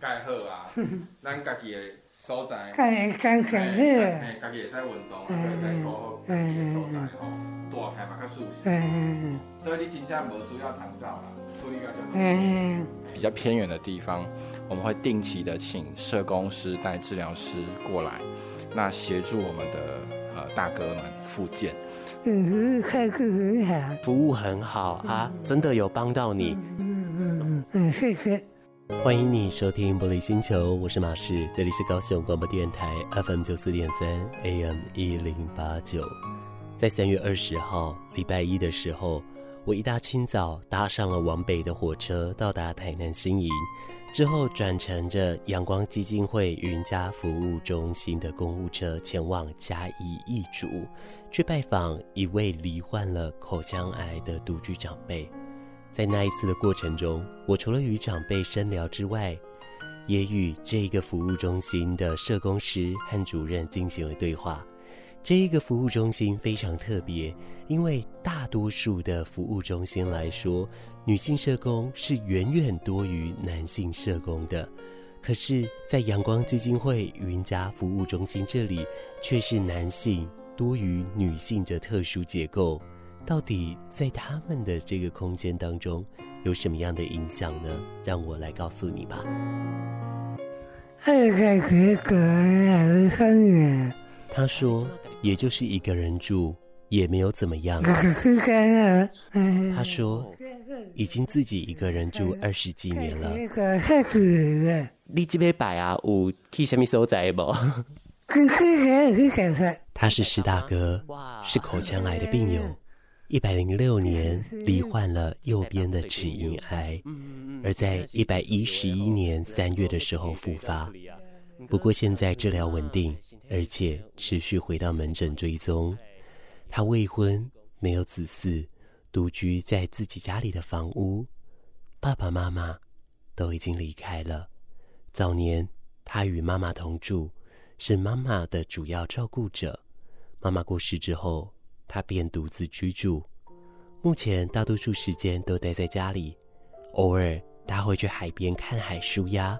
盖好啊，咱家己的所在，干干干嘿，家己会使运动，会使过好家己的所在吼，大开嘛较舒适。所以你真正无需要长照啦，处理个就好。比较偏远的地方，我们会定期的请社工师带治疗师过来，那协助我们的呃大哥们复健。嗯，态度很好，服务很好啊，真的有帮到你。嗯嗯嗯嗯，谢谢。欢迎你收听《玻璃星球》，我是马世，这里是高雄广播电台 FM 九四点三 AM 一零八九。在三月二十号礼拜一的时候，我一大清早搭上了往北的火车，到达台南新营，之后转乘着阳光基金会云家服务中心的公务车前往嘉义义竹，去拜访一位罹患了口腔癌的独居长辈。在那一次的过程中，我除了与长辈深聊之外，也与这个服务中心的社工师和主任进行了对话。这一个服务中心非常特别，因为大多数的服务中心来说，女性社工是远远多于男性社工的。可是，在阳光基金会云家服务中心这里，却是男性多于女性的特殊结构。到底在他们的这个空间当中有什么样的影响呢？让我来告诉你吧。他说，也就是一个人住，也没有怎么样。他说，已经自己一个人住二十几年了。你这边摆啊，有去什么所在不？他是石大哥，是口腔癌的病友。一百零六年 罹患了右边的齿龈癌，而在一百一十一年三月的时候复发。不过现在治疗稳定，而且持续回到门诊追踪。他未婚，没有子嗣，独居在自己家里的房屋。爸爸妈妈都已经离开了。早年他与妈妈同住，是妈妈的主要照顾者。妈妈过世之后。他便独自居住，目前大多数时间都待在家里，偶尔他会去海边看海舒压。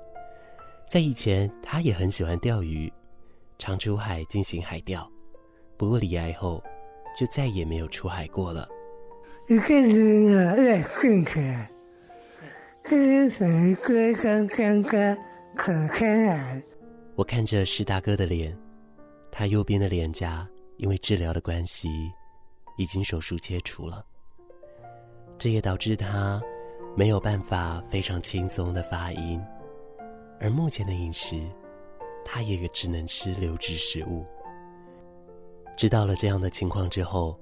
在以前，他也很喜欢钓鱼，常出海进行海钓。不过，离癌后就再也没有出海过了。一个人啊，爱兴趣，跟谁哥刚刚刚口腔癌。我看着石大哥的脸，他右边的脸颊因为治疗的关系。已经手术切除了，这也导致他没有办法非常轻松的发音，而目前的饮食，他也只能吃流质食物。知道了这样的情况之后，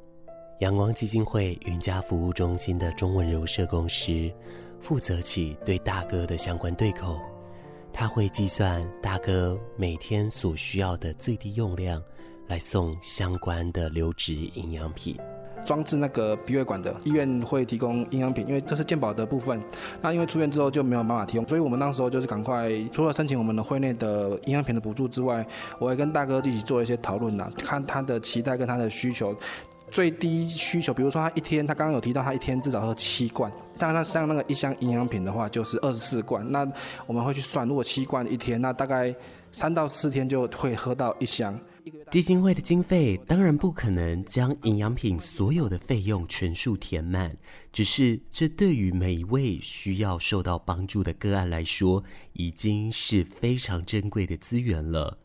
阳光基金会云家服务中心的中文柔社工师负责起对大哥的相关对口，他会计算大哥每天所需要的最低用量。来送相关的流质营养品，装置那个鼻胃管的医院会提供营养品，因为这是健保的部分。那因为出院之后就没有办法提供，所以我们那时候就是赶快，除了申请我们的会内的营养品的补助之外，我还跟大哥一起做一些讨论呐，看他的期待跟他的需求，最低需求，比如说他一天，他刚刚有提到他一天至少喝七罐，像他像那个一箱营养品的话就是二十四罐，那我们会去算，如果七罐一天，那大概三到四天就会喝到一箱。基金会的经费当然不可能将营养品所有的费用全数填满，只是这对于每一位需要受到帮助的个案来说，已经是非常珍贵的资源了。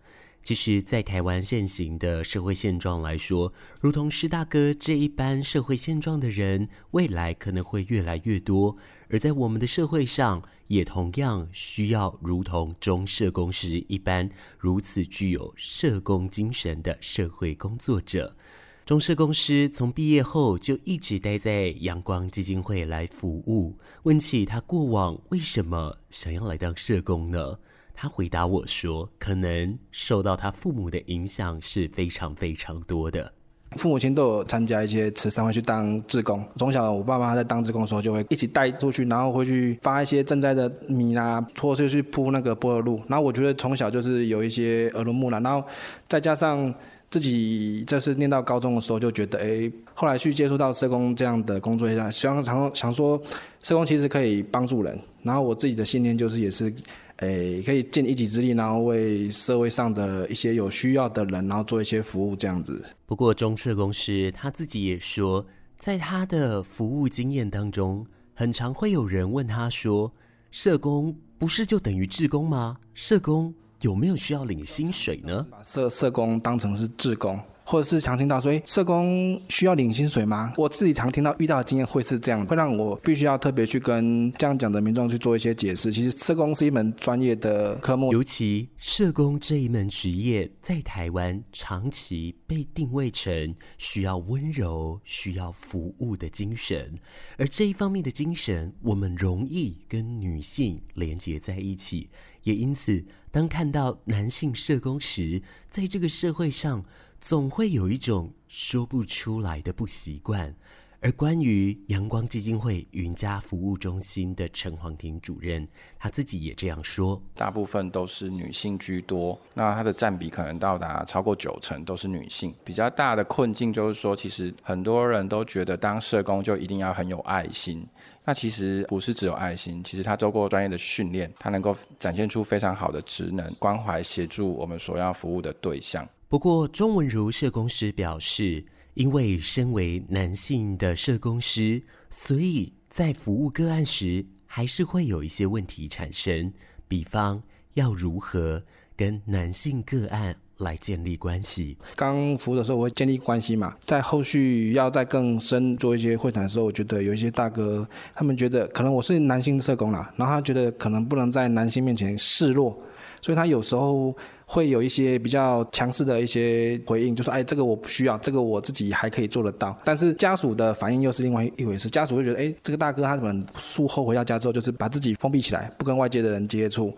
其实，在台湾现行的社会现状来说，如同施大哥这一般社会现状的人，未来可能会越来越多。而在我们的社会上，也同样需要如同中社工师一般，如此具有社工精神的社会工作者。中社工师从毕业后就一直待在阳光基金会来服务。问起他过往为什么想要来当社工呢？他回答我说：“可能受到他父母的影响是非常非常多的。父母亲都有参加一些慈善，会去当志工。从小我爸妈在当志工的时候，就会一起带出去，然后会去发一些赈灾的米啦，或者是去铺那个柏油路。然后我觉得从小就是有一些耳濡目染，然后再加上自己这是念到高中的时候，就觉得哎，后来去接触到社工这样的工作一下，想想想说，社工其实可以帮助人。然后我自己的信念就是也是。”诶，可以尽一己之力，然后为社会上的一些有需要的人，然后做一些服务这样子。不过中社公司他自己也说，在他的服务经验当中，很常会有人问他说：“社工不是就等于志工吗？社工有没有需要领薪水呢？”把社社工当成是志工。或者是常听到说，社工需要领薪水吗？我自己常听到遇到的经验会是这样，会让我必须要特别去跟这样讲的民众去做一些解释。其实社工是一门专业的科目，尤其社工这一门职业在台湾长期被定位成需要温柔、需要服务的精神，而这一方面的精神，我们容易跟女性连结在一起，也因此，当看到男性社工时，在这个社会上。总会有一种说不出来的不习惯，而关于阳光基金会云家服务中心的陈黄婷主任，他自己也这样说：大部分都是女性居多，那他的占比可能到达超过九成都是女性。比较大的困境就是说，其实很多人都觉得当社工就一定要很有爱心，那其实不是只有爱心，其实他做过专业的训练，他能够展现出非常好的职能，关怀协助我们所要服务的对象。不过，钟文如社工师表示，因为身为男性的社工师，所以在服务个案时，还是会有一些问题产生。比方，要如何跟男性个案来建立关系？刚服务的时候，我会建立关系嘛。在后续要再更深做一些会谈的时候，我觉得有一些大哥，他们觉得可能我是男性社工啦，然后他觉得可能不能在男性面前示弱，所以他有时候。会有一些比较强势的一些回应，就说：“哎，这个我不需要，这个我自己还可以做得到。”但是家属的反应又是另外一回事。家属会觉得：“哎，这个大哥他怎么术后回到家之后，就是把自己封闭起来，不跟外界的人接触，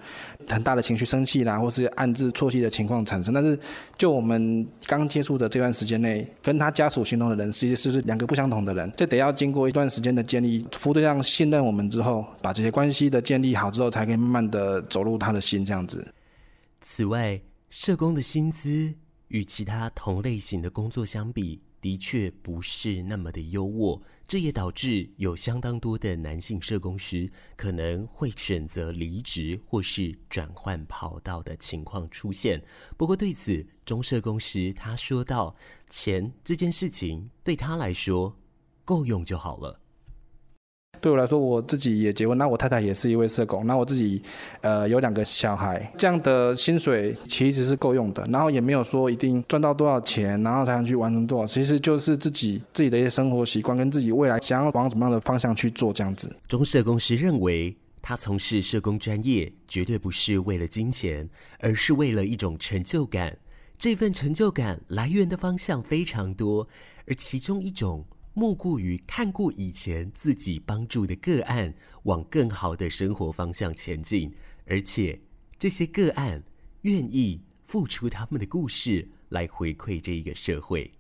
很大的情绪生气啦，或是暗自啜泣的情况产生。”但是就我们刚接触的这段时间内，跟他家属形容的人，实际是两个不相同的人。这得要经过一段时间的建立，服务对象信任我们之后，把这些关系的建立好之后，才可以慢慢的走入他的心，这样子。此外，社工的薪资与其他同类型的工作相比，的确不是那么的优渥。这也导致有相当多的男性社工师可能会选择离职或是转换跑道的情况出现。不过对此，中社工师他说道：“钱这件事情对他来说够用就好了。”对我来说，我自己也结婚，那我太太也是一位社工，那我自己，呃，有两个小孩，这样的薪水其实是够用的，然后也没有说一定赚到多少钱，然后才能去完成多少，其实就是自己自己的一些生活习惯跟自己未来想要往什么样的方向去做这样子。钟社工师认为，他从事社工专业绝对不是为了金钱，而是为了一种成就感。这份成就感来源的方向非常多，而其中一种。莫过于看过以前自己帮助的个案往更好的生活方向前进，而且这些个案愿意付出他们的故事来回馈这一个社会。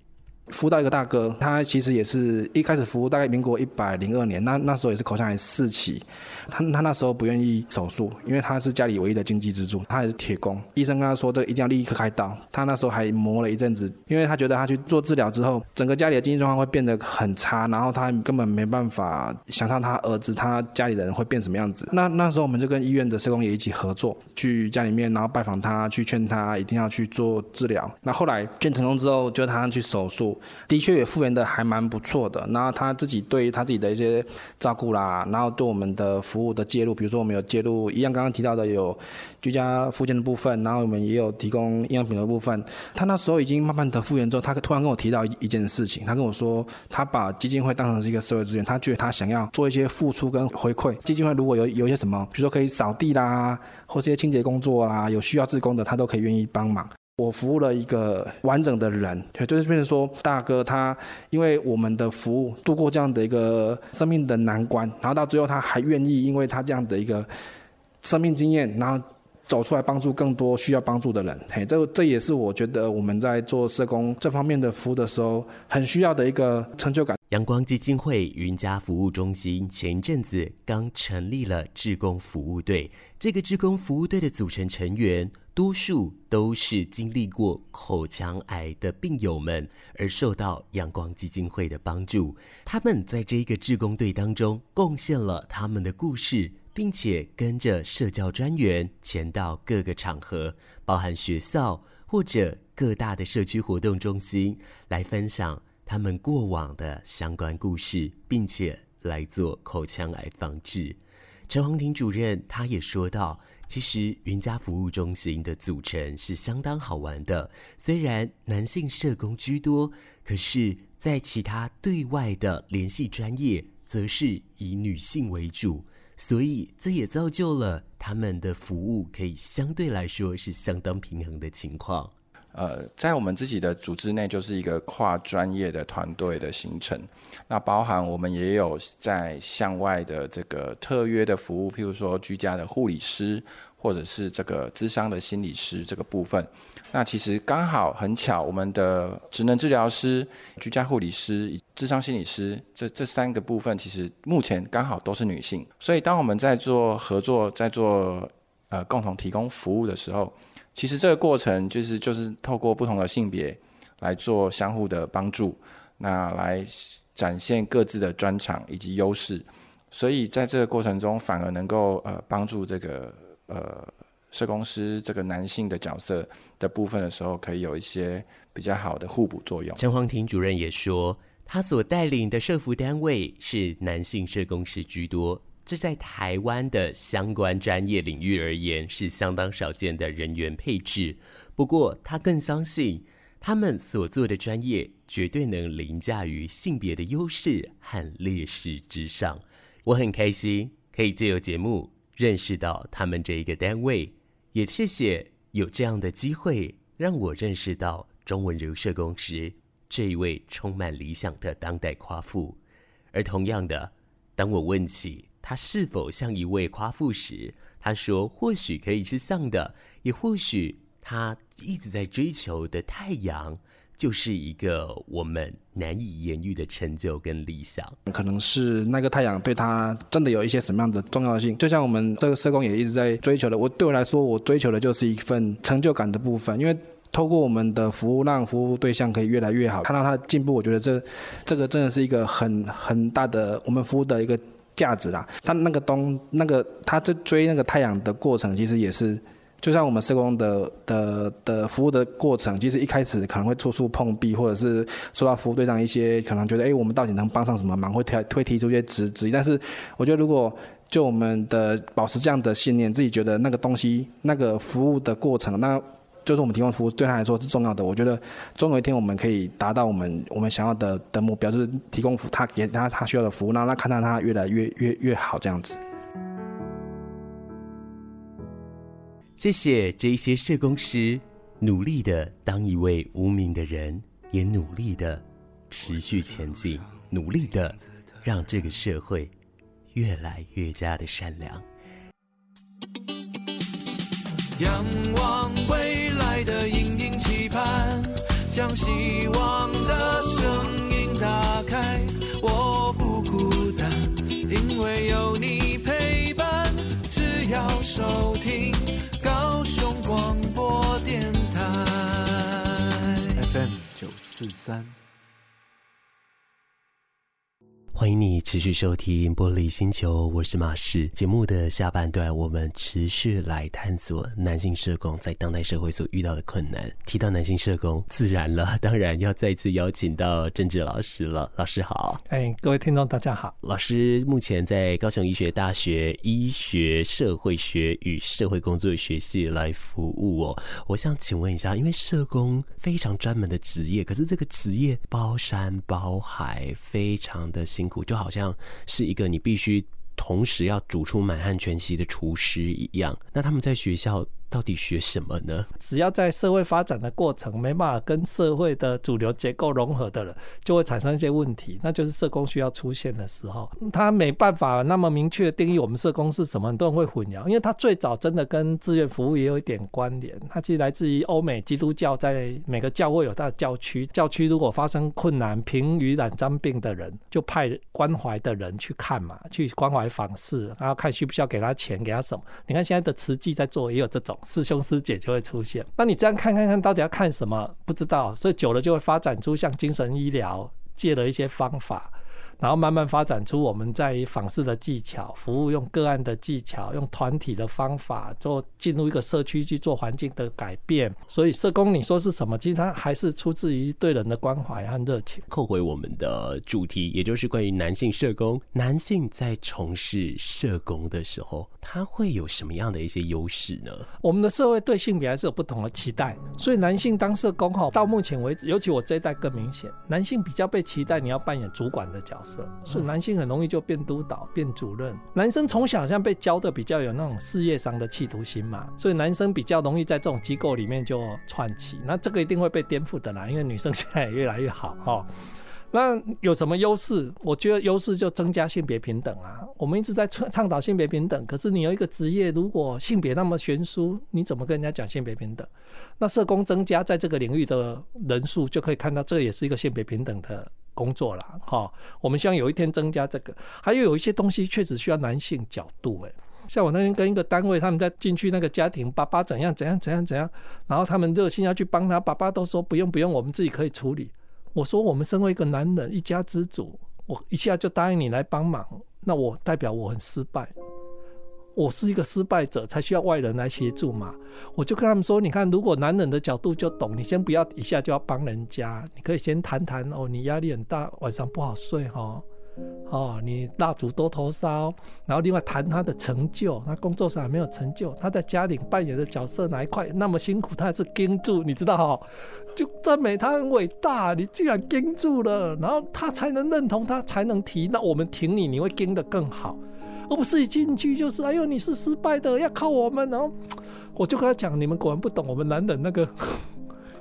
服务到一个大哥，他其实也是一开始服务，大概民国一百零二年，那那时候也是口腔癌四期，他他那时候不愿意手术，因为他是家里唯一的经济支柱，他也是铁工，医生跟他说这个一定要立刻开刀，他那时候还磨了一阵子，因为他觉得他去做治疗之后，整个家里的经济状况会变得很差，然后他根本没办法想象他儿子他家里的人会变什么样子。那那时候我们就跟医院的社工也一起合作，去家里面然后拜访他，去劝他一定要去做治疗。那后来劝成功之后，就他去手术。的确也复原的还蛮不错的，然后他自己对于他自己的一些照顾啦，然后对我们的服务的介入，比如说我们有介入一样刚刚提到的有居家复健的部分，然后我们也有提供营养品的部分。他那时候已经慢慢的复原之后，他突然跟我提到一件事情，他跟我说他把基金会当成是一个社会资源，他觉得他想要做一些付出跟回馈。基金会如果有有一些什么，比如说可以扫地啦，或是一些清洁工作啦，有需要志工的，他都可以愿意帮忙。我服务了一个完整的人，就是变成说，大哥他因为我们的服务度过这样的一个生命的难关，然后到最后他还愿意，因为他这样的一个生命经验，然后走出来帮助更多需要帮助的人。嘿，这这也是我觉得我们在做社工这方面的服务的时候，很需要的一个成就感。阳光基金会云家服务中心前阵子刚成立了志工服务队，这个志工服务队的组成成员，多数都是经历过口腔癌的病友们，而受到阳光基金会的帮助。他们在这个志工队当中贡献了他们的故事，并且跟着社教专员前到各个场合，包含学校或者各大的社区活动中心，来分享他们过往的相关故事，并且来做口腔癌防治。陈宏廷主任他也说到，其实云家服务中心的组成是相当好玩的，虽然男性社工居多，可是，在其他对外的联系专业，则是以女性为主。所以这也造就了他们的服务可以相对来说是相当平衡的情况。呃，在我们自己的组织内，就是一个跨专业的团队的形成。那包含我们也有在向外的这个特约的服务，譬如说居家的护理师，或者是这个智商的心理师这个部分。那其实刚好很巧，我们的职能治疗师、居家护理师、智商心理师这这三个部分，其实目前刚好都是女性。所以当我们在做合作、在做呃共同提供服务的时候，其实这个过程就是就是透过不同的性别来做相互的帮助，那来展现各自的专长以及优势。所以在这个过程中，反而能够呃帮助这个呃。社工师这个男性的角色的部分的时候，可以有一些比较好的互补作用。陈煌庭主任也说，他所带领的社福单位是男性社工师居多，这在台湾的相关专业领域而言是相当少见的人员配置。不过，他更相信他们所做的专业绝对能凌驾于性别的优势和劣势之上。我很开心可以借由节目认识到他们这一个单位。也谢谢有这样的机会，让我认识到中文如社工师这一位充满理想的当代夸父。而同样的，当我问起他是否像一位夸父时，他说或许可以是像的，也或许他一直在追求的太阳。就是一个我们难以言喻的成就跟理想，可能是那个太阳对他真的有一些什么样的重要性。就像我们这个社工也一直在追求的，我对我来说，我追求的就是一份成就感的部分。因为透过我们的服务，让服务对象可以越来越好，看到他的进步，我觉得这这个真的是一个很很大的我们服务的一个价值啦。他那个东那个他在追那个太阳的过程，其实也是。就像我们社工的的的服务的过程，其实一开始可能会处处碰壁，或者是受到服务对象一些可能觉得，哎，我们到底能帮上什么忙，会提会提出一些质质疑。但是我觉得，如果就我们的保持这样的信念，自己觉得那个东西，那个服务的过程，那就是我们提供服务对他来说是重要的。我觉得总有一天我们可以达到我们我们想要的的目标，就是提供服他给他他需要的服务，让他看到他越来越越越好这样子。谢谢这一些社工师，努力的当一位无名的人，也努力的持续前进，努力的让这个社会越来越加的善良。仰望未来的阴影期盼，将希四持续收听《玻璃星球》，我是马氏。节目的下半段，我们持续来探索男性社工在当代社会所遇到的困难。提到男性社工，自然了，当然要再次邀请到政治老师了。老师好，哎，各位听众大家好。老师目前在高雄医学大学医学社会学与社会工作学系来服务哦。我想请问一下，因为社工非常专门的职业，可是这个职业包山包海，非常的辛苦。就好像是一个你必须同时要煮出满汉全席的厨师一样。那他们在学校，到底学什么呢？只要在社会发展的过程没办法跟社会的主流结构融合的人，就会产生一些问题，那就是社工需要出现的时候。他没办法那么明确定义我们社工是什么，很多人会混淆，因为他最早真的跟志愿服务也有一点关联。它其实来自于欧美基督教，在每个教会有它的教区，教区如果发生困难，贫与染脏病的人，就派关怀的人去看嘛，去关怀访视，然后看需不需要给他钱，给他什么。你看现在的慈济在做，也有这种。师兄师姐就会出现，那你这样看看看到底要看什么？不知道，所以久了就会发展出像精神医疗，借了一些方法，然后慢慢发展出我们在访视的技巧，服务用个案的技巧，用团体的方法，做进入一个社区去做环境的改变。所以社工你说是什么？其实它还是出自于对人的关怀和热情。扣回我们的主题，也就是关于男性社工，男性在从事社工的时候，他会有什么样的一些优势呢？我们的社会对性别还是有不同的期待，所以男性当社工哈，到目前为止，尤其我这一代更明显，男性比较被期待你要扮演主管的角色，所以男性很容易就变督导、变主任。男生从小好像被教的比较有那种事业上的企图心嘛，所以男生比较容易在这种机构里面就串起，那这个一定会被颠覆的啦，因为女生现在也越来越好哈。那有什么优势？我觉得优势就增加性别平等啊。我们一直在倡倡导性别平等，可是你有一个职业，如果性别那么悬殊，你怎么跟人家讲性别平等？那社工增加在这个领域的人数，就可以看到这也是一个性别平等的工作了。哈，我们希望有一天增加这个。还有有一些东西确实需要男性角度，诶，像我那天跟一个单位，他们在进去那个家庭，爸爸怎样怎样怎样怎样，然后他们热心要去帮他，爸爸都说不用不用，我们自己可以处理。我说，我们身为一个男人，一家之主，我一下就答应你来帮忙，那我代表我很失败，我是一个失败者，才需要外人来协助嘛。我就跟他们说，你看，如果男人的角度就懂，你先不要一下就要帮人家，你可以先谈谈哦，你压力很大，晚上不好睡哈、哦。哦，你蜡烛多头烧，然后另外谈他的成就，他工作上还没有成就，他在家里扮演的角色哪一块那么辛苦，他还是盯住，你知道哈、哦，就赞美他很伟大，你既然盯住了，然后他才能认同，他才能提，那我们挺你，你会盯得更好，而不是一进去就是哎呦你是失败的，要靠我们，然后 我就跟他讲，你们果然不懂我们男人那个。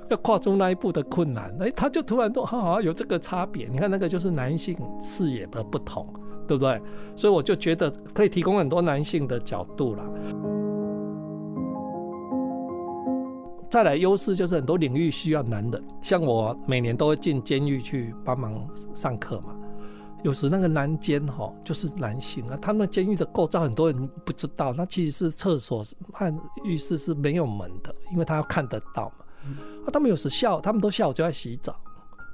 要跨出那一步的困难，哎，他就突然都，哈，有这个差别。你看，那个就是男性视野的不同，对不对？所以我就觉得可以提供很多男性的角度啦。再来优势就是很多领域需要男人，像我每年都会进监狱去帮忙上课嘛。有时那个男监哈就是男性啊，他们监狱的构造很多人不知道，那其实是厕所和浴室是没有门的，因为他要看得到嘛。啊，他们有时下午，他们都下午就在洗澡，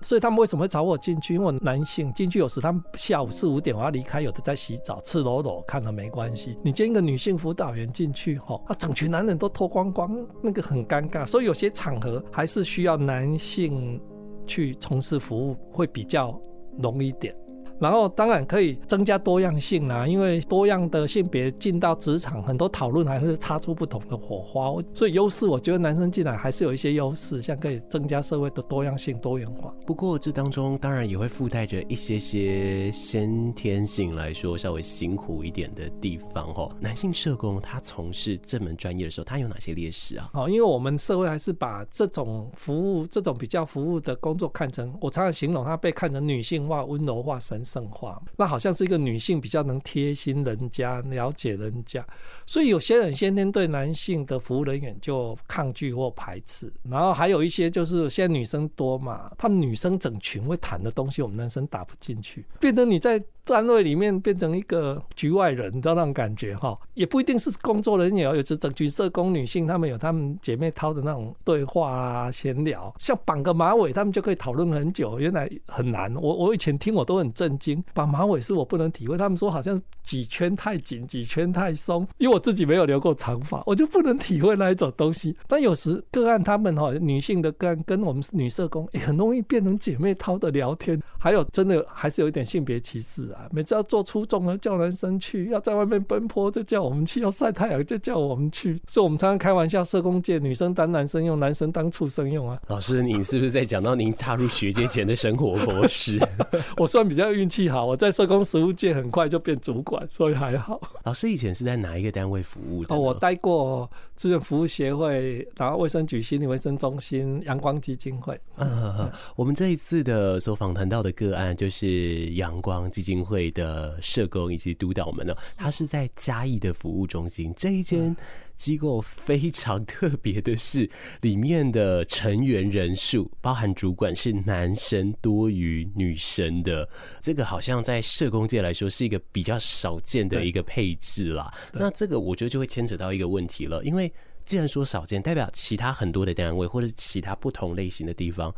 所以他们为什么会找我进去？因为我男性进去，有时他们下午四五点我要离开，有的在洗澡，赤裸裸看了没关系。你见一个女性辅导员进去，哈，啊，整群男人都脱光光，那个很尴尬。所以有些场合还是需要男性去从事服务，会比较容易一点。然后当然可以增加多样性啦，因为多样的性别进到职场，很多讨论还会擦出不同的火花。所以优势，我觉得男生进来还是有一些优势，像可以增加社会的多样性、多元化。不过这当中当然也会附带着一些些先天性来说稍微辛苦一点的地方哦。男性社工他从事这门专业的时候，他有哪些劣势啊？哦，因为我们社会还是把这种服务、这种比较服务的工作看成，我常常形容他被看成女性化、温柔化、神。圣化，那好像是一个女性比较能贴心人家、了解人家，所以有些人先天对男性的服务人员就抗拒或排斥。然后还有一些就是现在女生多嘛，他们女生整群会谈的东西，我们男生打不进去，变得你在。单位里面变成一个局外人，你知道那种感觉哈，也不一定是工作人员，有时整群社工女性，她们有她们姐妹掏的那种对话啊、闲聊，像绑个马尾，她们就可以讨论很久。原来很难，我我以前听我都很震惊，绑马尾是我不能体会。他们说好像几圈太紧，几圈太松，因为我自己没有留过长发，我就不能体会那一种东西。但有时个案他们哈，女性的个案跟我们女社工也很容易变成姐妹淘的聊天，还有真的还是有一点性别歧视啊。每次要做出众啊叫男生去，要在外面奔波就叫我们去，要晒太阳就叫我们去，所以我们常常开玩笑，社工界女生当男生用，男生当畜生用啊。老师，你是不是在讲到您踏入学界前的生活模式？我算比较运气好，我在社工实务界很快就变主管，所以还好。老师以前是在哪一个单位服务的？哦，我待过志愿服务协会，然后卫生局心理卫生中心、阳光基金会。嗯，嗯，我们这一次的所访谈到的个案就是阳光基金会。会的社工以及督导们呢，他是在嘉义的服务中心这一间机构，非常特别的是，里面的成员人数，包含主管是男生多于女生的，这个好像在社工界来说是一个比较少见的一个配置啦。那这个我觉得就会牵扯到一个问题了，因为既然说少见，代表其他很多的单位或者是其他不同类型的地方。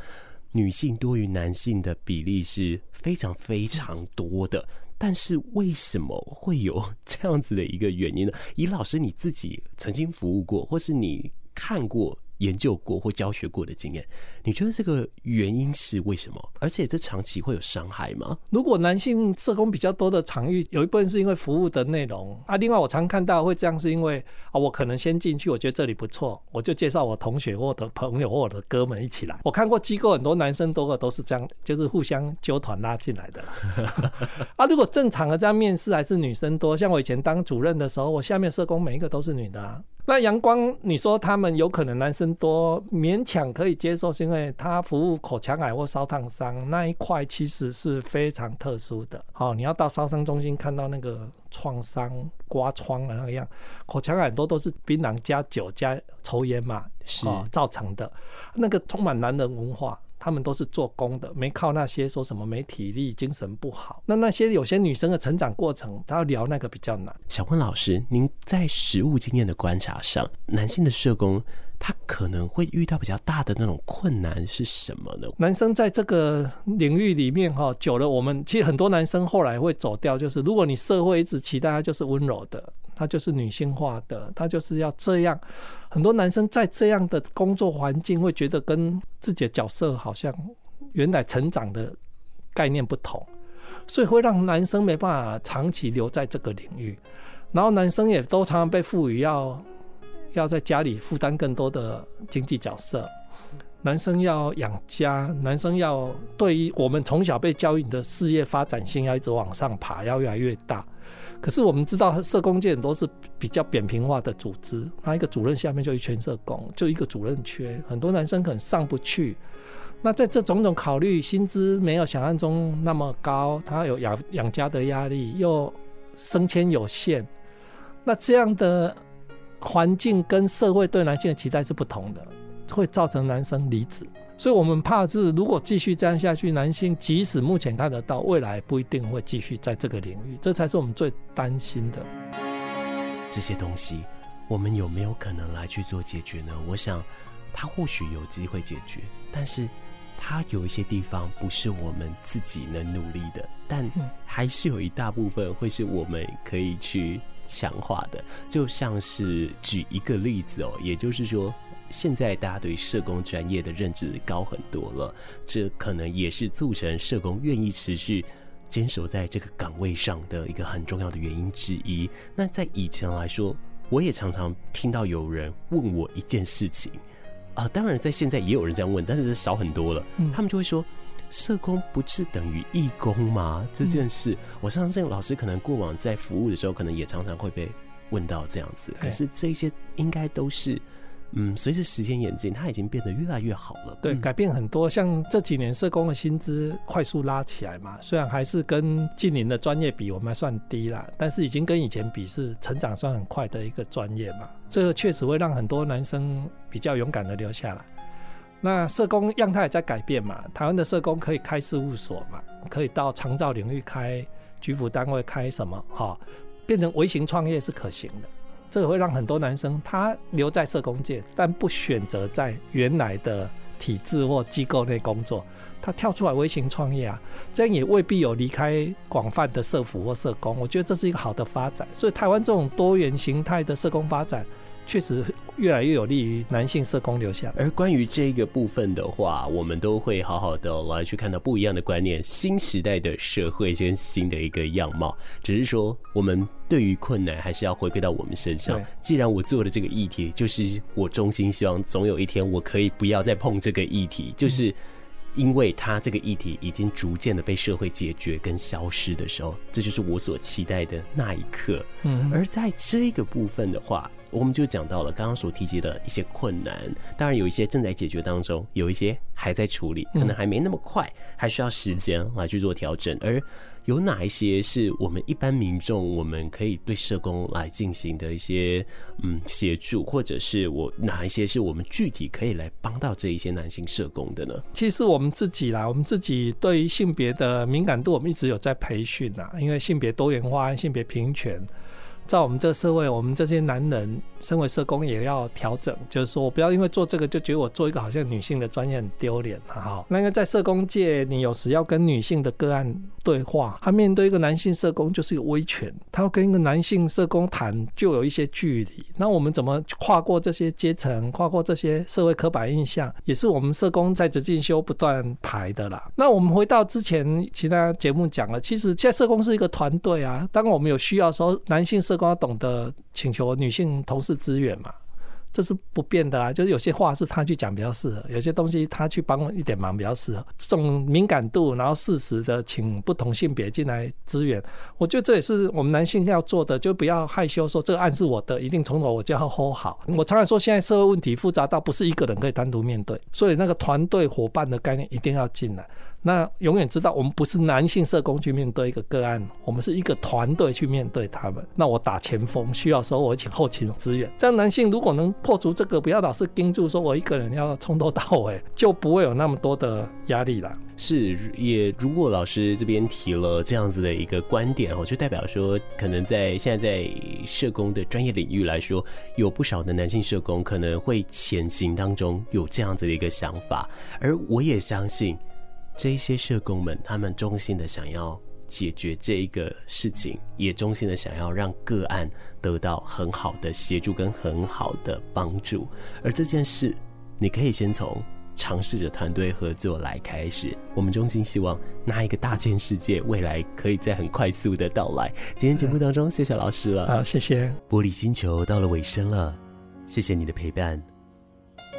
女性多于男性的比例是非常非常多的，但是为什么会有 这样子的一个原因呢？以老师你自己曾经服务过，或是你看过。研究过或教学过的经验，你觉得这个原因是为什么？而且这长期会有伤害吗？如果男性社工比较多的场域，有一部分是因为服务的内容啊。另外，我常看到会这样，是因为啊，我可能先进去，我觉得这里不错，我就介绍我同学或我的朋友或我的哥们一起来。我看过机构很多男生多个都是这样，就是互相揪团拉进来的。啊，如果正常的这样面试还是女生多，像我以前当主任的时候，我下面社工每一个都是女的啊。那阳光，你说他们有可能男生多，勉强可以接受，是因为他服务口腔癌或烧烫伤那一块，其实是非常特殊的。好，你要到烧伤中心看到那个创伤刮疮的那个样，口腔癌很多都是槟榔加酒加抽烟嘛，是造成的，那个充满男人文化。他们都是做工的，没靠那些说什么没体力、精神不好。那那些有些女生的成长过程，她要聊那个比较难。想问老师，您在实务经验的观察上，男性的社工他可能会遇到比较大的那种困难是什么呢？男生在这个领域里面哈，久了，我们其实很多男生后来会走掉，就是如果你社会一直期待他就是温柔的。他就是女性化的，他就是要这样。很多男生在这样的工作环境，会觉得跟自己的角色好像原来成长的概念不同，所以会让男生没办法长期留在这个领域。然后男生也都常常被赋予要要在家里负担更多的经济角色，男生要养家，男生要对于我们从小被教育的事业发展性要一直往上爬，要越来越大。可是我们知道，社工界很多是比较扁平化的组织，那一个主任下面就一群社工，就一个主任缺，很多男生可能上不去。那在这种种考虑，薪资没有想象中那么高，他有养养家的压力，又升迁有限，那这样的环境跟社会对男性的期待是不同的，会造成男生离职。所以我们怕是，如果继续这样下去，男性即使目前看得到，未来不一定会继续在这个领域，这才是我们最担心的。这些东西，我们有没有可能来去做解决呢？我想，他或许有机会解决，但是他有一些地方不是我们自己能努力的，但还是有一大部分会是我们可以去强化的。就像是举一个例子哦，也就是说。现在大家对社工专业的认知高很多了，这可能也是促成社工愿意持续坚守在这个岗位上的一个很重要的原因之一。那在以前来说，我也常常听到有人问我一件事情啊，当然在现在也有人这样问，但是是少很多了。他们就会说，社工不是等于义工吗？这件事，我相信老师可能过往在服务的时候，可能也常常会被问到这样子。可是这些应该都是。嗯，随着时间演进，它已经变得越来越好了。对，改变很多。像这几年社工的薪资快速拉起来嘛，虽然还是跟近邻的专业比，我们还算低啦，但是已经跟以前比是成长算很快的一个专业嘛。这个确实会让很多男生比较勇敢的留下来。那社工样态也在改变嘛，台湾的社工可以开事务所嘛，可以到长照领域开居服单位开什么哈，变成微型创业是可行的。这个会让很多男生他留在社工界，但不选择在原来的体制或机构内工作，他跳出来微型创业啊，这样也未必有离开广泛的社服或社工。我觉得这是一个好的发展，所以台湾这种多元形态的社工发展。确实越来越有利于男性社工留下。而关于这个部分的话，我们都会好好的来去看到不一样的观念，新时代的社会跟新的一个样貌。只是说，我们对于困难还是要回归到我们身上。既然我做的这个议题，就是我衷心希望总有一天我可以不要再碰这个议题，就是因为他这个议题已经逐渐的被社会解决跟消失的时候，这就是我所期待的那一刻。嗯，而在这个部分的话。我们就讲到了刚刚所提及的一些困难，当然有一些正在解决当中，有一些还在处理，可能还没那么快，还需要时间来去做调整。而有哪一些是我们一般民众我们可以对社工来进行的一些嗯协助，或者是我哪一些是我们具体可以来帮到这一些男性社工的呢？其实我们自己啦，我们自己对于性别的敏感度，我们一直有在培训呐，因为性别多元化、性别平权。在我们这个社会，我们这些男人身为社工也要调整，就是说我不要因为做这个就觉得我做一个好像女性的专业很丢脸了哈。那个在社工界，你有时要跟女性的个案对话，他面对一个男性社工就是有威权，他要跟一个男性社工谈就有一些距离。那我们怎么跨过这些阶层，跨过这些社会刻板印象，也是我们社工在职进修不断排的啦。那我们回到之前其他节目讲了，其实现在社工是一个团队啊，当我们有需要的时候，男性社工要懂得请求女性同事支援嘛。这是不变的啊，就是有些话是他去讲比较适合，有些东西他去帮一点忙比较适合。这种敏感度，然后适时的请不同性别进来支援，我觉得这也是我们男性要做的，就不要害羞说这个案是我的，一定从头我就要 hold 好。我常常说，现在社会问题复杂到不是一个人可以单独面对，所以那个团队伙伴的概念一定要进来。那永远知道，我们不是男性社工去面对一个个案，我们是一个团队去面对他们。那我打前锋，需要时候我请后勤支援。这样男性如果能破除这个，不要老是盯住说我一个人要从头到尾，就不会有那么多的压力了。是，也如果老师这边提了这样子的一个观点哦，就代表说，可能在现在在社工的专业领域来说，有不少的男性社工可能会潜行当中有这样子的一个想法，而我也相信。这一些社工们，他们衷心的想要解决这一个事情，也衷心的想要让个案得到很好的协助跟很好的帮助。而这件事，你可以先从尝试着团队合作来开始。我们衷心希望那一个大千世界未来可以再很快速的到来。今天节目当中，谢谢老师了。好，谢谢。玻璃星球到了尾声了，谢谢你的陪伴。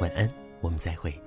晚安，我们再会。